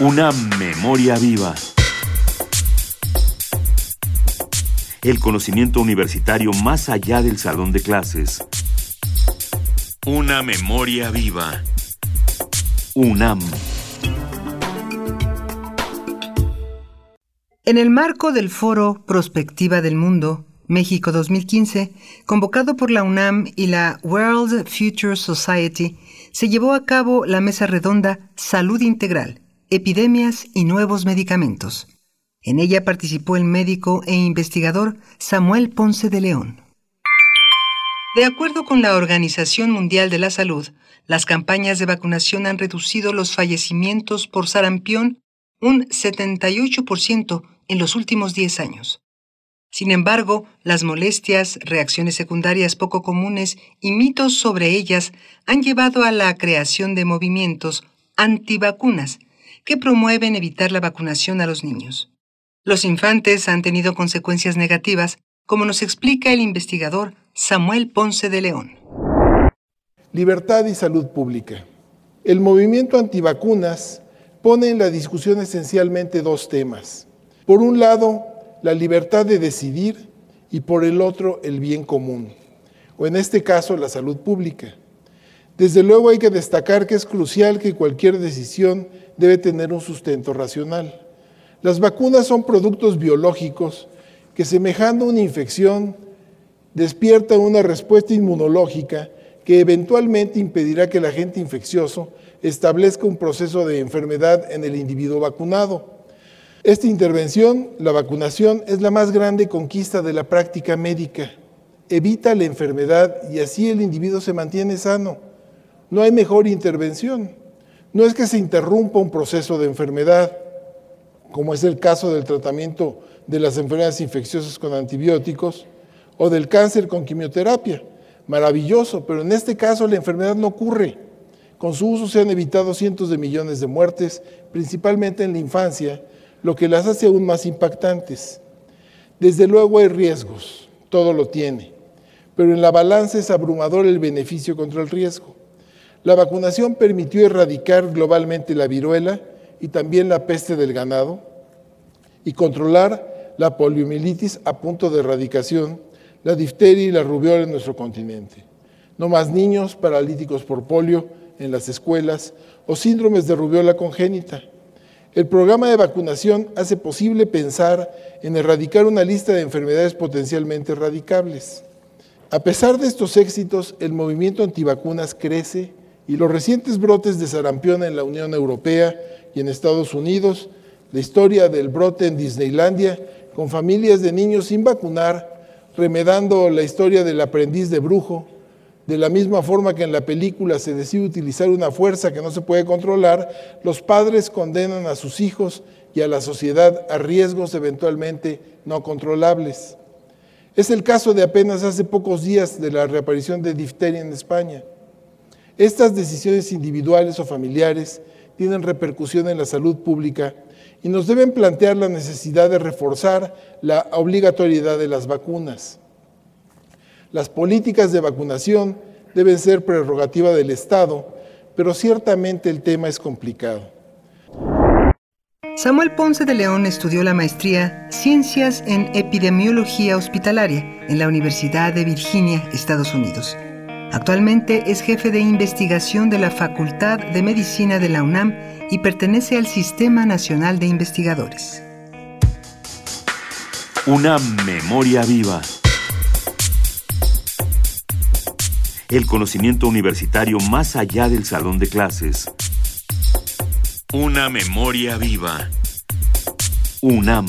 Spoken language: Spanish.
Una memoria viva. El conocimiento universitario más allá del salón de clases. Una memoria viva. UNAM. En el marco del foro Prospectiva del Mundo, México 2015, convocado por la UNAM y la World Future Society, se llevó a cabo la mesa redonda Salud Integral, Epidemias y Nuevos Medicamentos. En ella participó el médico e investigador Samuel Ponce de León. De acuerdo con la Organización Mundial de la Salud, las campañas de vacunación han reducido los fallecimientos por sarampión un 78% en los últimos 10 años. Sin embargo, las molestias, reacciones secundarias poco comunes y mitos sobre ellas han llevado a la creación de movimientos antivacunas que promueven evitar la vacunación a los niños. Los infantes han tenido consecuencias negativas, como nos explica el investigador Samuel Ponce de León. Libertad y salud pública. El movimiento antivacunas pone en la discusión esencialmente dos temas. Por un lado, la libertad de decidir y por el otro, el bien común, o en este caso, la salud pública. Desde luego hay que destacar que es crucial que cualquier decisión debe tener un sustento racional. Las vacunas son productos biológicos que semejando una infección despiertan una respuesta inmunológica que eventualmente impedirá que el agente infeccioso establezca un proceso de enfermedad en el individuo vacunado. Esta intervención, la vacunación, es la más grande conquista de la práctica médica. Evita la enfermedad y así el individuo se mantiene sano. No hay mejor intervención. No es que se interrumpa un proceso de enfermedad, como es el caso del tratamiento de las enfermedades infecciosas con antibióticos o del cáncer con quimioterapia. Maravilloso, pero en este caso la enfermedad no ocurre. Con su uso se han evitado cientos de millones de muertes, principalmente en la infancia, lo que las hace aún más impactantes. Desde luego hay riesgos, todo lo tiene, pero en la balanza es abrumador el beneficio contra el riesgo. La vacunación permitió erradicar globalmente la viruela y también la peste del ganado y controlar la poliomielitis a punto de erradicación, la difteria y la rubiola en nuestro continente. No más niños paralíticos por polio en las escuelas o síndromes de rubiola congénita. El programa de vacunación hace posible pensar en erradicar una lista de enfermedades potencialmente erradicables. A pesar de estos éxitos, el movimiento antivacunas crece y los recientes brotes de sarampión en la Unión Europea y en Estados Unidos, la historia del brote en Disneylandia con familias de niños sin vacunar, remedando la historia del aprendiz de brujo, de la misma forma que en la película se decide utilizar una fuerza que no se puede controlar, los padres condenan a sus hijos y a la sociedad a riesgos eventualmente no controlables. Es el caso de apenas hace pocos días de la reaparición de difteria en España. Estas decisiones individuales o familiares tienen repercusión en la salud pública y nos deben plantear la necesidad de reforzar la obligatoriedad de las vacunas. Las políticas de vacunación deben ser prerrogativa del Estado, pero ciertamente el tema es complicado. Samuel Ponce de León estudió la maestría Ciencias en Epidemiología Hospitalaria en la Universidad de Virginia, Estados Unidos. Actualmente es jefe de investigación de la Facultad de Medicina de la UNAM y pertenece al Sistema Nacional de Investigadores. Una memoria viva. el conocimiento universitario más allá del salón de clases. Una memoria viva. UNAM.